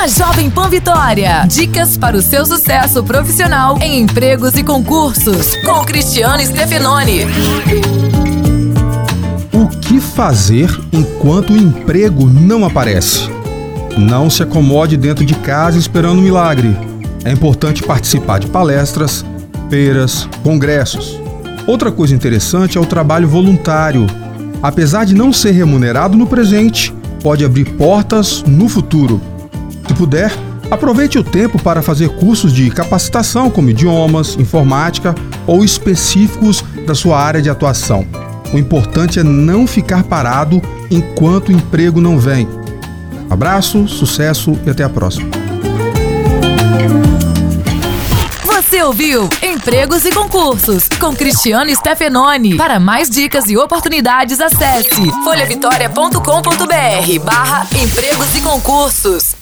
na Jovem Pan Vitória. Dicas para o seu sucesso profissional em empregos e concursos, com Cristiano Stefanoni. O que fazer enquanto o emprego não aparece? Não se acomode dentro de casa esperando um milagre. É importante participar de palestras, feiras, congressos. Outra coisa interessante é o trabalho voluntário. Apesar de não ser remunerado no presente, pode abrir portas no futuro. Se puder, aproveite o tempo para fazer cursos de capacitação como idiomas, informática ou específicos da sua área de atuação. O importante é não ficar parado enquanto o emprego não vem. Abraço, sucesso e até a próxima. Você ouviu Empregos e Concursos com Cristiano Stefanoni. Para mais dicas e oportunidades, acesse folhavitória.com.br barra empregos e concursos.